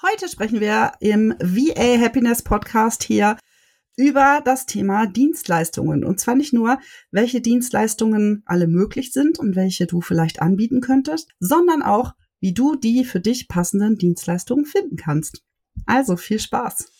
Heute sprechen wir im VA Happiness Podcast hier über das Thema Dienstleistungen. Und zwar nicht nur, welche Dienstleistungen alle möglich sind und welche du vielleicht anbieten könntest, sondern auch, wie du die für dich passenden Dienstleistungen finden kannst. Also viel Spaß!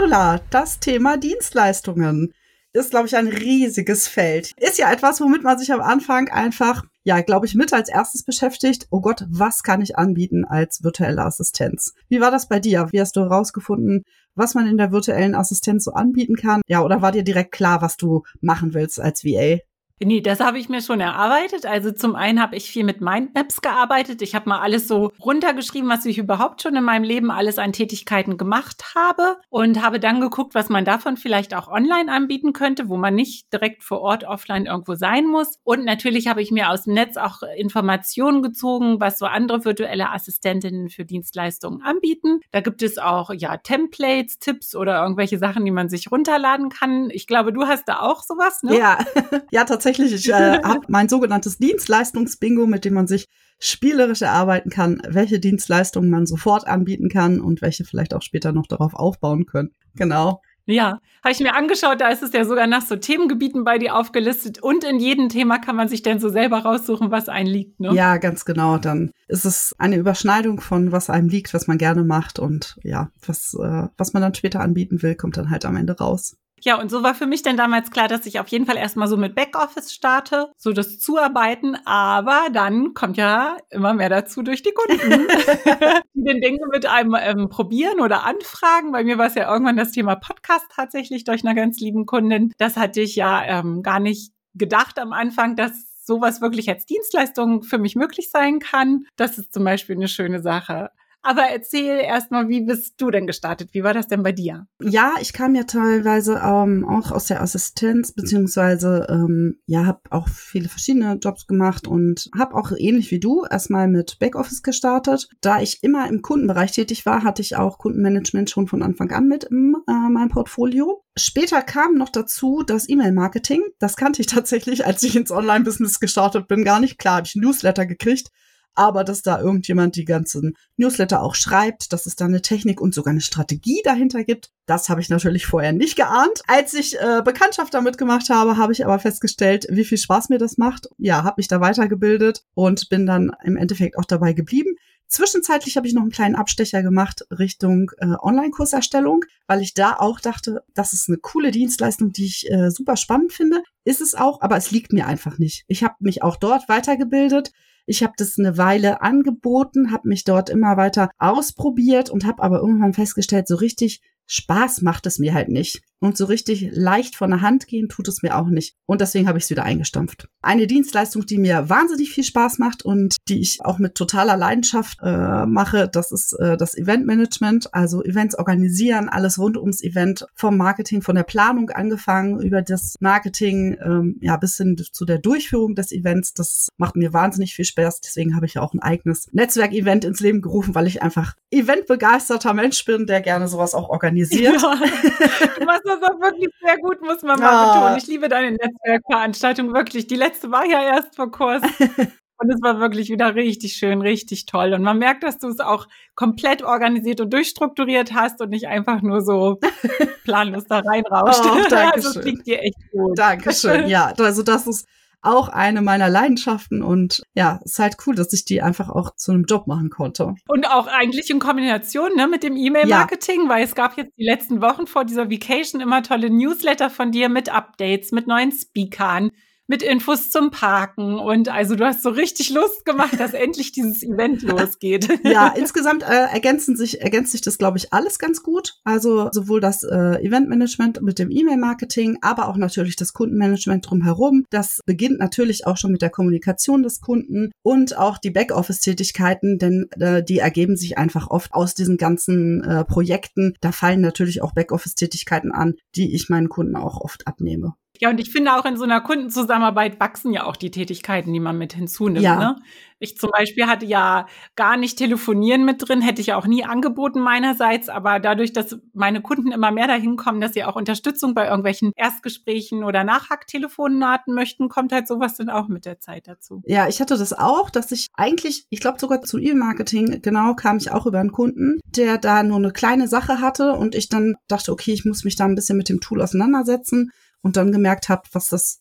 Cordula, das Thema Dienstleistungen ist, glaube ich, ein riesiges Feld. Ist ja etwas, womit man sich am Anfang einfach, ja, glaube ich, mit als erstes beschäftigt. Oh Gott, was kann ich anbieten als virtuelle Assistenz? Wie war das bei dir? Wie hast du herausgefunden, was man in der virtuellen Assistenz so anbieten kann? Ja, oder war dir direkt klar, was du machen willst als VA? Nee, das habe ich mir schon erarbeitet. Also zum einen habe ich viel mit Mindmaps gearbeitet. Ich habe mal alles so runtergeschrieben, was ich überhaupt schon in meinem Leben alles an Tätigkeiten gemacht habe und habe dann geguckt, was man davon vielleicht auch online anbieten könnte, wo man nicht direkt vor Ort offline irgendwo sein muss. Und natürlich habe ich mir aus dem Netz auch Informationen gezogen, was so andere virtuelle Assistentinnen für Dienstleistungen anbieten. Da gibt es auch ja Templates, Tipps oder irgendwelche Sachen, die man sich runterladen kann. Ich glaube, du hast da auch sowas, ne? Ja, ja tatsächlich tatsächlich, ich äh, habe mein sogenanntes Dienstleistungsbingo, mit dem man sich spielerisch erarbeiten kann, welche Dienstleistungen man sofort anbieten kann und welche vielleicht auch später noch darauf aufbauen können. Genau. Ja, habe ich mir angeschaut, da ist es ja sogar nach so Themengebieten bei dir aufgelistet und in jedem Thema kann man sich dann so selber raussuchen, was einem liegt. Ne? Ja, ganz genau. Dann ist es eine Überschneidung von was einem liegt, was man gerne macht und ja, was, äh, was man dann später anbieten will, kommt dann halt am Ende raus. Ja, und so war für mich dann damals klar, dass ich auf jeden Fall erstmal so mit Backoffice starte, so das Zuarbeiten, aber dann kommt ja immer mehr dazu durch die Kunden, die den Dinge mit einem ähm, probieren oder anfragen. Bei mir war es ja irgendwann das Thema Podcast tatsächlich durch eine ganz lieben Kundin. Das hatte ich ja ähm, gar nicht gedacht am Anfang, dass sowas wirklich als Dienstleistung für mich möglich sein kann. Das ist zum Beispiel eine schöne Sache. Aber erzähl erstmal, wie bist du denn gestartet? Wie war das denn bei dir? Ja, ich kam ja teilweise ähm, auch aus der Assistenz, beziehungsweise ähm, ja, habe auch viele verschiedene Jobs gemacht und habe auch ähnlich wie du erstmal mit Backoffice gestartet. Da ich immer im Kundenbereich tätig war, hatte ich auch Kundenmanagement schon von Anfang an mit in äh, meinem Portfolio. Später kam noch dazu das E-Mail-Marketing. Das kannte ich tatsächlich, als ich ins Online-Business gestartet bin, gar nicht. Klar, habe ich Newsletter gekriegt, aber dass da irgendjemand die ganzen Newsletter auch schreibt, dass es da eine Technik und sogar eine Strategie dahinter gibt, das habe ich natürlich vorher nicht geahnt. Als ich äh, Bekanntschaft damit gemacht habe, habe ich aber festgestellt, wie viel Spaß mir das macht. Ja, habe mich da weitergebildet und bin dann im Endeffekt auch dabei geblieben. Zwischenzeitlich habe ich noch einen kleinen Abstecher gemacht Richtung äh, Online-Kurserstellung, weil ich da auch dachte, das ist eine coole Dienstleistung, die ich äh, super spannend finde. Ist es auch, aber es liegt mir einfach nicht. Ich habe mich auch dort weitergebildet. Ich habe das eine Weile angeboten, habe mich dort immer weiter ausprobiert und habe aber irgendwann festgestellt, so richtig Spaß macht es mir halt nicht. Und so richtig leicht von der Hand gehen tut es mir auch nicht. Und deswegen habe ich es wieder eingestampft. Eine Dienstleistung, die mir wahnsinnig viel Spaß macht und die ich auch mit totaler Leidenschaft äh, mache, das ist äh, das Eventmanagement, also Events organisieren, alles rund ums Event, vom Marketing, von der Planung angefangen, über das Marketing, ähm, ja, bis hin zu der Durchführung des Events. Das macht mir wahnsinnig viel Spaß. Deswegen habe ich ja auch ein eigenes Netzwerkevent ins Leben gerufen, weil ich einfach eventbegeisterter Mensch bin, der gerne sowas auch organisiert. Ja, du machst das auch wirklich sehr gut, muss man mal ah. betonen. Ich liebe deine Netzwerkveranstaltung wirklich. Die letzte war ja erst vor Kurs. Und es war wirklich wieder richtig schön, richtig toll. Und man merkt, dass du es auch komplett organisiert und durchstrukturiert hast und nicht einfach nur so planlos da reinrauscht. Oh, danke also es klingt dir echt gut. Dankeschön. Ja, also das ist auch eine meiner Leidenschaften und ja, ist halt cool, dass ich die einfach auch zu einem Job machen konnte. Und auch eigentlich in Kombination ne, mit dem E-Mail-Marketing, ja. weil es gab jetzt die letzten Wochen vor dieser Vacation immer tolle Newsletter von dir mit Updates, mit neuen Speakern mit Infos zum Parken. Und also du hast so richtig Lust gemacht, dass endlich dieses Event losgeht. Ja, insgesamt äh, ergänzen sich, ergänzt sich das, glaube ich, alles ganz gut. Also sowohl das äh, Eventmanagement mit dem E-Mail-Marketing, aber auch natürlich das Kundenmanagement drumherum. Das beginnt natürlich auch schon mit der Kommunikation des Kunden und auch die Backoffice-Tätigkeiten, denn äh, die ergeben sich einfach oft aus diesen ganzen äh, Projekten. Da fallen natürlich auch Backoffice-Tätigkeiten an, die ich meinen Kunden auch oft abnehme. Ja, und ich finde auch in so einer Kundenzusammenarbeit wachsen ja auch die Tätigkeiten, die man mit hinzunimmt. Ja. Ne? Ich zum Beispiel hatte ja gar nicht telefonieren mit drin, hätte ich auch nie angeboten meinerseits, aber dadurch, dass meine Kunden immer mehr dahin kommen, dass sie auch Unterstützung bei irgendwelchen Erstgesprächen oder Nachhacktelefonaten möchten, kommt halt sowas dann auch mit der Zeit dazu. Ja, ich hatte das auch, dass ich eigentlich, ich glaube sogar zu E-Marketing, genau, kam ich auch über einen Kunden, der da nur eine kleine Sache hatte und ich dann dachte, okay, ich muss mich da ein bisschen mit dem Tool auseinandersetzen und dann gemerkt habe, was das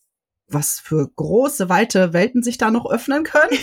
was für große, weite Welten sich da noch öffnen können.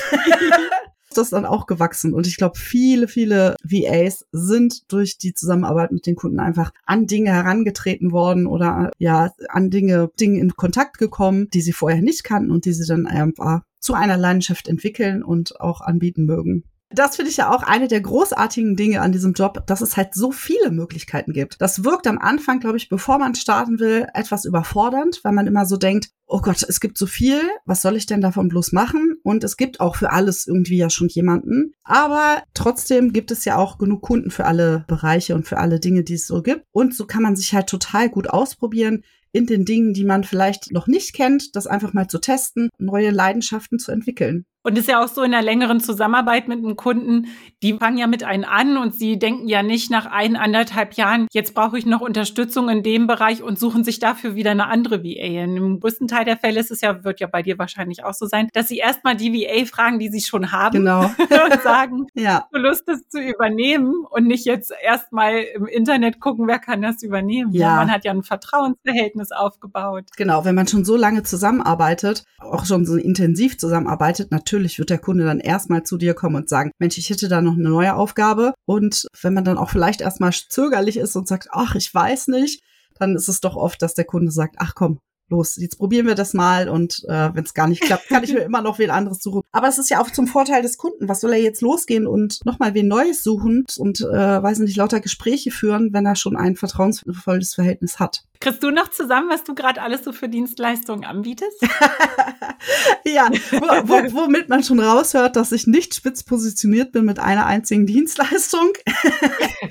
das dann auch gewachsen. Und ich glaube, viele, viele VAs sind durch die Zusammenarbeit mit den Kunden einfach an Dinge herangetreten worden oder ja, an Dinge, Dinge in Kontakt gekommen, die sie vorher nicht kannten und die sie dann einfach zu einer Leidenschaft entwickeln und auch anbieten mögen. Das finde ich ja auch eine der großartigen Dinge an diesem Job, dass es halt so viele Möglichkeiten gibt. Das wirkt am Anfang, glaube ich, bevor man starten will, etwas überfordernd, weil man immer so denkt, oh Gott, es gibt so viel, was soll ich denn davon bloß machen? Und es gibt auch für alles irgendwie ja schon jemanden. Aber trotzdem gibt es ja auch genug Kunden für alle Bereiche und für alle Dinge, die es so gibt. Und so kann man sich halt total gut ausprobieren in den Dingen, die man vielleicht noch nicht kennt, das einfach mal zu testen, neue Leidenschaften zu entwickeln. Und ist ja auch so in einer längeren Zusammenarbeit mit einem Kunden, die fangen ja mit einem an und sie denken ja nicht nach ein, anderthalb Jahren, jetzt brauche ich noch Unterstützung in dem Bereich und suchen sich dafür wieder eine andere VA. In dem größten Teil der Fälle ist es ja, wird ja bei dir wahrscheinlich auch so sein, dass sie erstmal die VA fragen, die sie schon haben genau. und sagen, ja. du Lust, das zu übernehmen und nicht jetzt erstmal im Internet gucken, wer kann das übernehmen. Ja. Man hat ja ein Vertrauensverhältnis aufgebaut. Genau, wenn man schon so lange zusammenarbeitet, auch schon so intensiv zusammenarbeitet, natürlich natürlich wird der Kunde dann erstmal zu dir kommen und sagen, Mensch, ich hätte da noch eine neue Aufgabe. Und wenn man dann auch vielleicht erstmal zögerlich ist und sagt, ach, ich weiß nicht, dann ist es doch oft, dass der Kunde sagt, ach komm, los, jetzt probieren wir das mal und äh, wenn es gar nicht klappt, kann ich mir immer noch wen anderes suchen. Aber es ist ja auch zum Vorteil des Kunden. Was soll er jetzt losgehen und nochmal wen Neues suchen und, äh, weiß nicht, lauter Gespräche führen, wenn er schon ein vertrauensvolles Verhältnis hat? Kriegst du noch zusammen, was du gerade alles so für Dienstleistungen anbietest? ja, wo, wo, womit man schon raushört, dass ich nicht spitz positioniert bin mit einer einzigen Dienstleistung.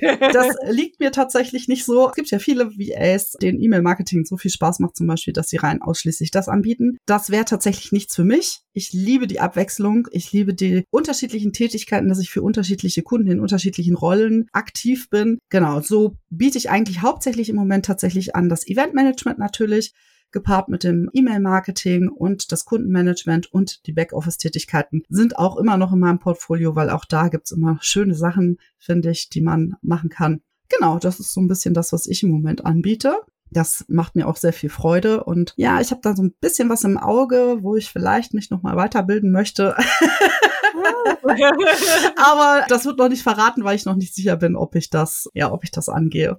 das liegt mir tatsächlich nicht so. Es gibt ja viele VAs, denen E-Mail-Marketing so viel Spaß macht, zum Beispiel, dass sie rein ausschließlich das anbieten. Das wäre tatsächlich nichts für mich. Ich liebe die Abwechslung. Ich liebe die unterschiedlichen Tätigkeiten, dass ich für unterschiedliche Kunden in unterschiedlichen Rollen aktiv bin. Genau, so biete ich eigentlich hauptsächlich im Moment tatsächlich an das Eventmanagement natürlich gepaart mit dem E-Mail-Marketing und das Kundenmanagement und die Backoffice-Tätigkeiten sind auch immer noch in meinem Portfolio, weil auch da gibt's immer schöne Sachen, finde ich, die man machen kann. Genau, das ist so ein bisschen das, was ich im Moment anbiete. Das macht mir auch sehr viel Freude. Und ja, ich habe da so ein bisschen was im Auge, wo ich vielleicht mich nochmal weiterbilden möchte. Aber das wird noch nicht verraten, weil ich noch nicht sicher bin, ob ich das, ja, ob ich das angehe.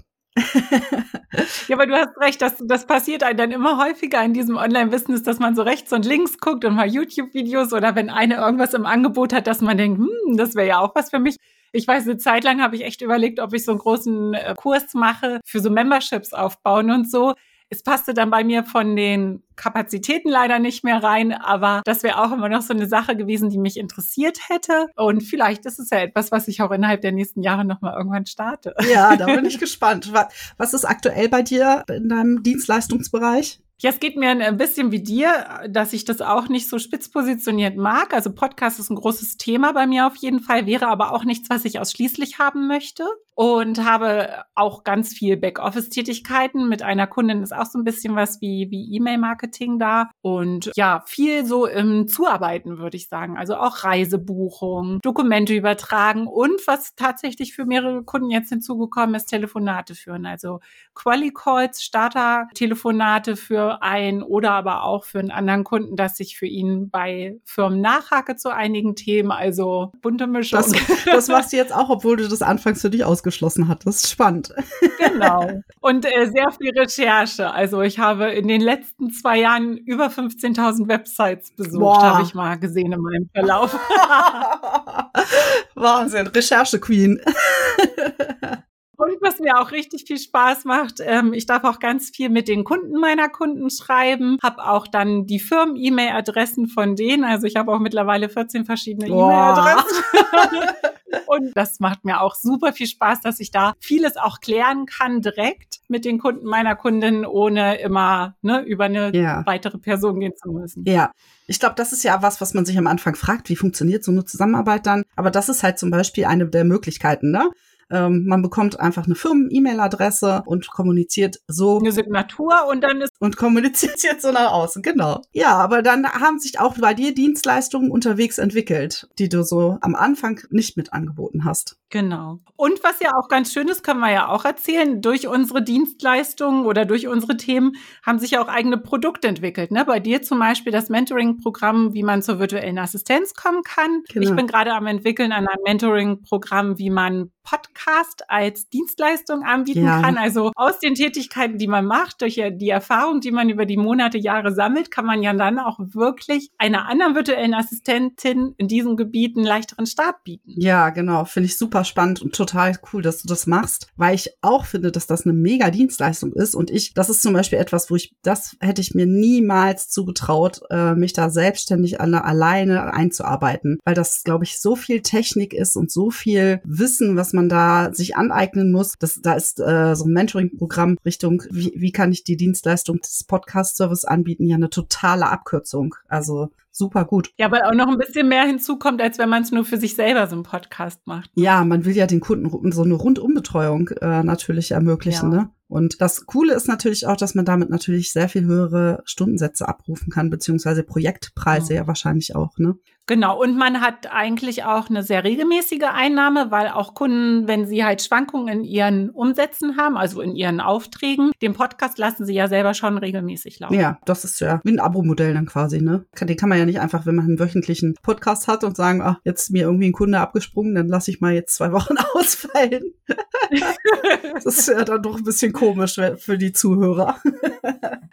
ja, aber du hast recht, das, das passiert einem dann immer häufiger in diesem Online-Business, dass man so rechts und links guckt und mal YouTube-Videos oder wenn eine irgendwas im Angebot hat, dass man denkt, hm, das wäre ja auch was für mich. Ich weiß, eine Zeit lang habe ich echt überlegt, ob ich so einen großen äh, Kurs mache für so Memberships aufbauen und so. Es passte dann bei mir von den Kapazitäten leider nicht mehr rein, aber das wäre auch immer noch so eine Sache gewesen, die mich interessiert hätte. Und vielleicht ist es ja etwas, was ich auch innerhalb der nächsten Jahre nochmal irgendwann starte. Ja, da bin ich gespannt. Was ist aktuell bei dir in deinem Dienstleistungsbereich? Ja, es geht mir ein bisschen wie dir, dass ich das auch nicht so spitz positioniert mag. Also Podcast ist ein großes Thema bei mir auf jeden Fall, wäre aber auch nichts, was ich ausschließlich haben möchte. Und habe auch ganz viel Backoffice-Tätigkeiten. Mit einer Kundin ist auch so ein bisschen was wie, wie E-Mail-Marketing da. Und ja, viel so im Zuarbeiten, würde ich sagen. Also auch Reisebuchung, Dokumente übertragen und was tatsächlich für mehrere Kunden jetzt hinzugekommen ist, Telefonate führen. Also Quali-Calls, Starter-Telefonate für ein oder aber auch für einen anderen Kunden, dass ich für ihn bei Firmen nachhake zu einigen Themen, also bunte Mischung. Das, das machst du jetzt auch, obwohl du das anfangs für dich ausgeschlossen hattest. Spannend. Genau. Und äh, sehr viel Recherche. Also ich habe in den letzten zwei Jahren über 15.000 Websites besucht, habe ich mal gesehen in meinem Verlauf. Wahnsinn, Recherche-Queen. Und was mir auch richtig viel Spaß macht, ähm, ich darf auch ganz viel mit den Kunden meiner Kunden schreiben, habe auch dann die Firmen-E-Mail-Adressen von denen. Also ich habe auch mittlerweile 14 verschiedene E-Mail-Adressen. Und das macht mir auch super viel Spaß, dass ich da vieles auch klären kann direkt. mit den Kunden meiner Kundin, ohne immer ne, über eine Ja. weitere Person gehen zu müssen. Ja, ich glaube, das ist ja was, was man sich am Anfang fragt, wie funktioniert so eine Zusammenarbeit dann. Aber das ist halt zum Beispiel eine der Möglichkeiten, ne? Ähm, man bekommt einfach eine Firmen-E-Mail-Adresse und kommuniziert so Eine Signatur und dann ist und kommuniziert jetzt so nach außen, genau. Ja, aber dann haben sich auch bei dir Dienstleistungen unterwegs entwickelt, die du so am Anfang nicht mit angeboten hast. Genau. Und was ja auch ganz schön ist, können wir ja auch erzählen, durch unsere Dienstleistungen oder durch unsere Themen haben sich ja auch eigene Produkte entwickelt. Ne? Bei dir zum Beispiel das Mentoring-Programm, wie man zur virtuellen Assistenz kommen kann. Genau. Ich bin gerade am entwickeln an einem Mentoring-Programm, wie man Podcast als Dienstleistung anbieten Ja. kann. Also aus den Tätigkeiten, die man macht, durch die Erfahrung, die man über die Monate, Jahre sammelt, kann man ja dann auch wirklich einer anderen virtuellen Assistentin in diesem Gebiet einen leichteren Start bieten. Ja, genau. Finde ich super spannend und total cool, dass du das machst, weil ich auch finde, dass das eine mega Dienstleistung ist. Und ich, das ist zum Beispiel etwas, wo ich, das hätte ich mir niemals zugetraut, äh, mich da selbstständig alle, alleine einzuarbeiten, weil das, glaube ich, so viel Technik ist und so viel Wissen, was man da sich aneignen muss. Das, da ist äh, so ein Mentoring-Programm Richtung, wie, wie kann ich die Dienstleistung des Podcast-Service anbieten, ja eine totale Abkürzung. Also super gut. Ja, weil auch noch ein bisschen mehr hinzukommt, als wenn man es nur für sich selber so einen Podcast macht. Ja, man will ja den Kunden so eine Rundumbetreuung äh, natürlich ermöglichen. Ja. Ne? Und das Coole ist natürlich auch, dass man damit natürlich sehr viel höhere Stundensätze abrufen kann, beziehungsweise Projektpreise ja, wahrscheinlich auch. Ne? Genau, und man hat eigentlich auch eine sehr regelmäßige Einnahme, weil auch Kunden, wenn sie halt Schwankungen in ihren Umsätzen haben, also in ihren Aufträgen, den Podcast lassen sie ja selber schon regelmäßig laufen. Ja, das ist ja wie ein Abo-Modell dann quasi. Ne? Den kann man ja nicht einfach, wenn man einen wöchentlichen Podcast hat und sagen, ach, jetzt ist mir irgendwie ein Kunde abgesprungen, dann lasse ich mal jetzt zwei Wochen ausfallen. das ist ja dann doch ein bisschen komisch für die Zuhörer.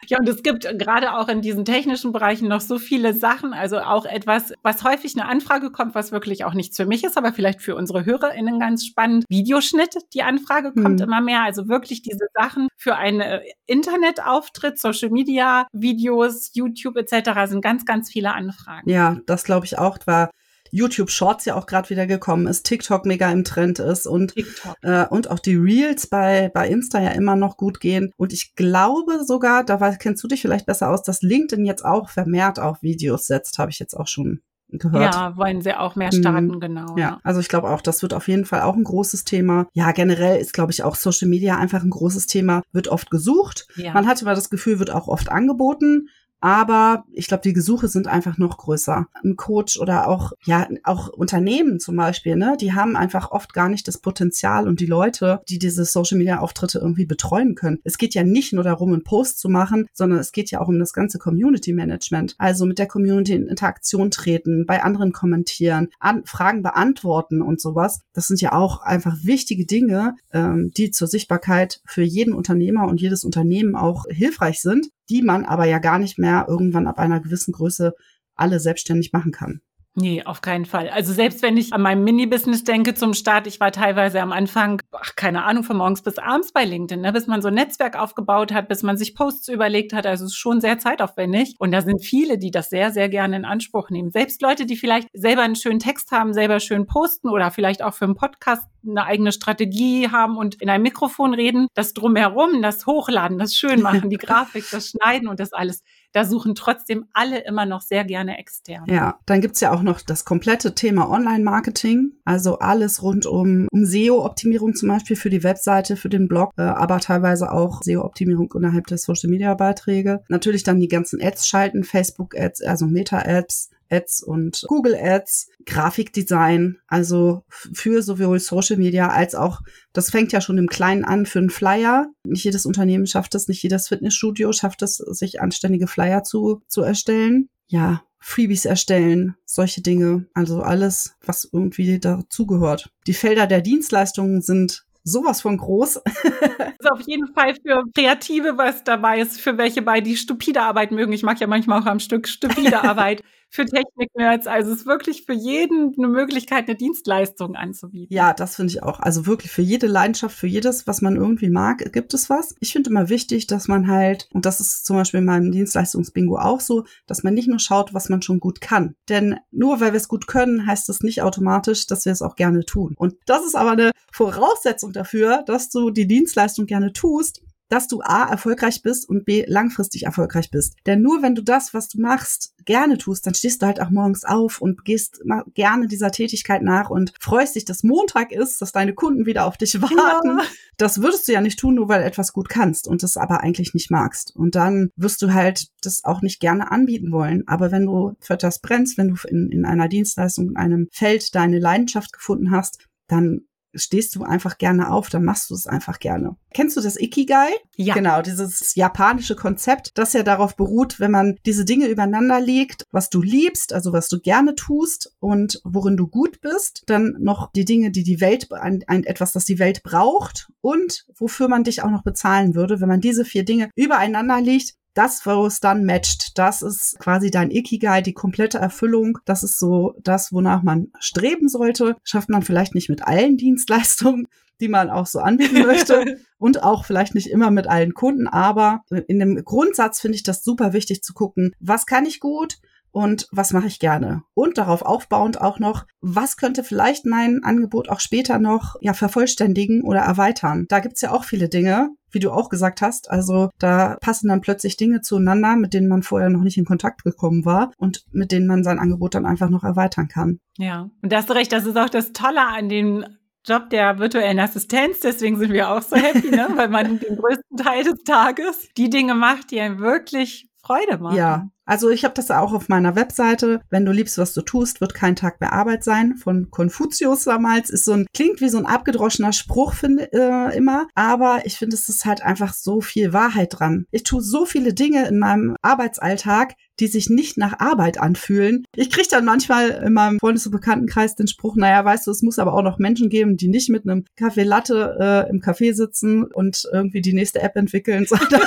Ja, und es gibt gerade auch in diesen technischen Bereichen noch so viele Sachen, also auch etwas, was häufig eine Anfrage kommt, was wirklich auch nichts für mich ist, aber vielleicht für unsere HörerInnen ganz spannend. Videoschnitt, die Anfrage kommt Hm. immer mehr, also wirklich diese Sachen für einen äh, Internetauftritt, Social Media, Videos, YouTube etc. sind ganz, ganz viele Anfragen. Ja, das glaube ich auch, weil YouTube Shorts ja auch gerade wieder gekommen ist, TikTok mega im Trend ist und äh, und auch die Reels bei bei Insta ja immer noch gut gehen und ich glaube sogar, da weiß, kennst du dich vielleicht besser aus, dass LinkedIn jetzt auch vermehrt auf Videos setzt, habe ich jetzt auch schon gehört. Ja, wollen sie auch mehr Mhm. starten, genau. Ja, also ich glaube auch, das wird auf jeden Fall auch ein großes Thema. Ja, generell ist, glaube ich, auch Social Media einfach ein großes Thema, wird oft gesucht. Ja. Man hat immer das Gefühl, wird auch oft angeboten. Aber ich glaube, die Gesuche sind einfach noch größer. Ein Coach oder auch, ja, auch Unternehmen zum Beispiel, ne, die haben einfach oft gar nicht das Potenzial und die Leute, die diese Social Media Auftritte irgendwie betreuen können. Es geht ja nicht nur darum, einen Post zu machen, sondern es geht ja auch um das ganze Community Management. Also mit der Community in Interaktion treten, bei anderen kommentieren, an, Fragen beantworten und sowas. Das sind ja auch einfach wichtige Dinge, ähm, die zur Sichtbarkeit für jeden Unternehmer und jedes Unternehmen auch hilfreich sind, die man aber ja gar nicht mehr irgendwann ab einer gewissen Größe alle selbstständig machen kann. Nee, auf keinen Fall. Also selbst wenn ich an mein Mini-Business denke zum Start, ich war teilweise am Anfang, ach, keine Ahnung, von morgens bis abends bei LinkedIn, ne, bis man so ein Netzwerk aufgebaut hat, bis man sich Posts überlegt hat. Also es ist schon sehr zeitaufwendig. Und da sind viele, die das sehr, sehr gerne in Anspruch nehmen. Selbst Leute, die vielleicht selber einen schönen Text haben, selber schön posten oder vielleicht auch für einen Podcast eine eigene Strategie haben und in ein Mikrofon reden, das drumherum, das Hochladen, das Schönmachen, die Grafik, das Schneiden und das alles, da suchen trotzdem alle immer noch sehr gerne extern. Ja, dann gibt's ja auch noch das komplette Thema Online-Marketing, also alles rund um, um SEO-Optimierung zum Beispiel für die Webseite, für den Blog, äh, aber teilweise auch SEO-Optimierung innerhalb der Social-Media-Beiträge. Natürlich dann die ganzen Ads schalten, Facebook-Ads, also Meta-Ads, Ads und Google Ads, Grafikdesign, also für sowohl Social Media als auch, das fängt ja schon im Kleinen an für einen Flyer. Nicht jedes Unternehmen schafft es, nicht jedes Fitnessstudio schafft es, sich anständige Flyer zu, zu erstellen. Ja, Freebies erstellen, solche Dinge, also alles, was irgendwie dazugehört. Die Felder der Dienstleistungen sind sowas von groß. ist auf jeden Fall für Kreative was dabei ist, für welche bei die stupide Arbeit mögen. Ich mag ja manchmal auch am Stück stupide Arbeit. Für Technik-Nerds. Also es ist wirklich für jeden eine Möglichkeit, eine Dienstleistung anzubieten. Ja, das finde ich auch. Also wirklich für jede Leidenschaft, für jedes, was man irgendwie mag, gibt es was. Ich finde immer wichtig, dass man halt, und das ist zum Beispiel in meinem Dienstleistungsbingo auch so, dass man nicht nur schaut, was man schon gut kann. Denn nur weil wir es gut können, heißt es nicht automatisch, dass wir es auch gerne tun. Und das ist aber eine Voraussetzung dafür, dass du die Dienstleistung gerne tust, dass du A, erfolgreich bist und B, langfristig erfolgreich bist. Denn nur wenn du das, was du machst, gerne tust, dann stehst du halt auch morgens auf und gehst gerne dieser Tätigkeit nach und freust dich, dass Montag ist, dass deine Kunden wieder auf dich warten. Ja. Das würdest du ja nicht tun, nur weil du etwas gut kannst und das aber eigentlich nicht magst. Und dann wirst du halt das auch nicht gerne anbieten wollen. Aber wenn du für das brennst, wenn du in, in einer Dienstleistung, in einem Feld deine Leidenschaft gefunden hast, dann stehst du einfach gerne auf, dann machst du es einfach gerne. Kennst du das Ikigai? Ja. Genau, dieses japanische Konzept, das ja darauf beruht, wenn man diese Dinge übereinander legt, was du liebst, also was du gerne tust und worin du gut bist, dann noch die Dinge, die die Welt, ein, ein etwas, das die Welt braucht und wofür man dich auch noch bezahlen würde, wenn man diese vier Dinge übereinander legt, das, wo es dann matcht, das ist quasi dein Ikigai, die komplette Erfüllung. Das ist so das, wonach man streben sollte. Schafft man vielleicht nicht mit allen Dienstleistungen, die man auch so anbieten möchte und auch vielleicht nicht immer mit allen Kunden, aber in dem Grundsatz finde ich das super wichtig zu gucken, was kann ich gut, und was mache ich gerne. Und darauf aufbauend auch noch, was könnte vielleicht mein Angebot auch später noch ja vervollständigen oder erweitern. Da gibt's ja auch viele Dinge, wie du auch gesagt hast. Also da passen dann plötzlich Dinge zueinander, mit denen man vorher noch nicht in Kontakt gekommen war und mit denen man sein Angebot dann einfach noch erweitern kann. Ja, und da hast du recht, das ist auch das Tolle an dem Job der virtuellen Assistenz. Deswegen sind wir auch so happy, ne? weil man den größten Teil des Tages die Dinge macht, die einem wirklich Freude machen. Ja, also ich habe das auch auf meiner Webseite. Wenn du liebst, was du tust, wird kein Tag mehr Arbeit sein. Von Konfuzius damals ist so ein klingt wie so ein abgedroschener Spruch finde äh, immer, aber ich finde es ist halt einfach so viel Wahrheit dran. Ich tue so viele Dinge in meinem Arbeitsalltag, die sich nicht nach Arbeit anfühlen. Ich kriege dann manchmal in meinem Freundes- und Bekanntenkreis den Spruch, naja, weißt du, es muss aber auch noch Menschen geben, die nicht mit einem Kaffee Latte äh, im Café sitzen und irgendwie die nächste App entwickeln, sondern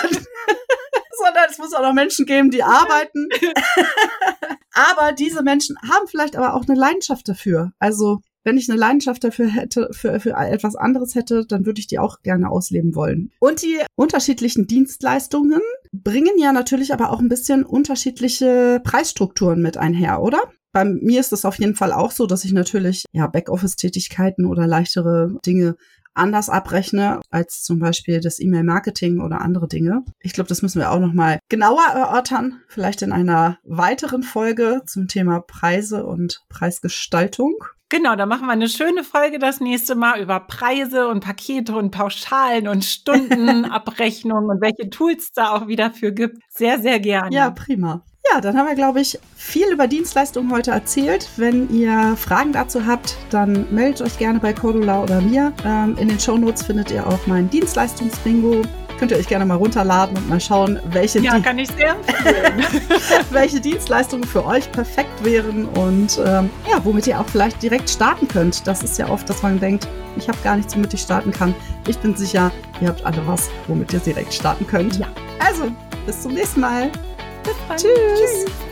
sondern es muss auch noch Menschen geben, die arbeiten. aber diese Menschen haben vielleicht aber auch eine Leidenschaft dafür. Also wenn ich eine Leidenschaft dafür hätte, für, für etwas anderes hätte, dann würde ich die auch gerne ausleben wollen. Und die unterschiedlichen Dienstleistungen bringen ja natürlich aber auch ein bisschen unterschiedliche Preisstrukturen mit einher, oder? Bei mir ist es auf jeden Fall auch so, dass ich natürlich ja Backoffice-Tätigkeiten oder leichtere Dinge anders abrechne als zum Beispiel das E-Mail-Marketing oder andere Dinge. Ich glaube, das müssen wir auch noch mal genauer erörtern, vielleicht in einer weiteren Folge zum Thema Preise und Preisgestaltung. Genau, da machen wir eine schöne Folge das nächste Mal über Preise und Pakete und Pauschalen und Stundenabrechnung und welche Tools da auch wieder für gibt. Sehr, sehr gerne. Ja, prima. Ja, dann haben wir, glaube ich, viel über Dienstleistungen heute erzählt. Wenn ihr Fragen dazu habt, dann meldet euch gerne bei Cordula oder mir. Ähm, in den Shownotes findet ihr auch mein Dienstleistungsbingo. Könnt ihr euch gerne mal runterladen und mal schauen, welche, ja, kann ich sehr welche Dienstleistungen für euch perfekt wären und ähm, ja, womit ihr auch vielleicht direkt starten könnt. Das ist ja oft, dass man denkt, ich habe gar nichts, womit ich starten kann. Ich bin sicher, ihr habt alle was, womit ihr direkt starten könnt. Ja. Also, bis zum nächsten Mal. Bis bald. Tschüss. Tschüss.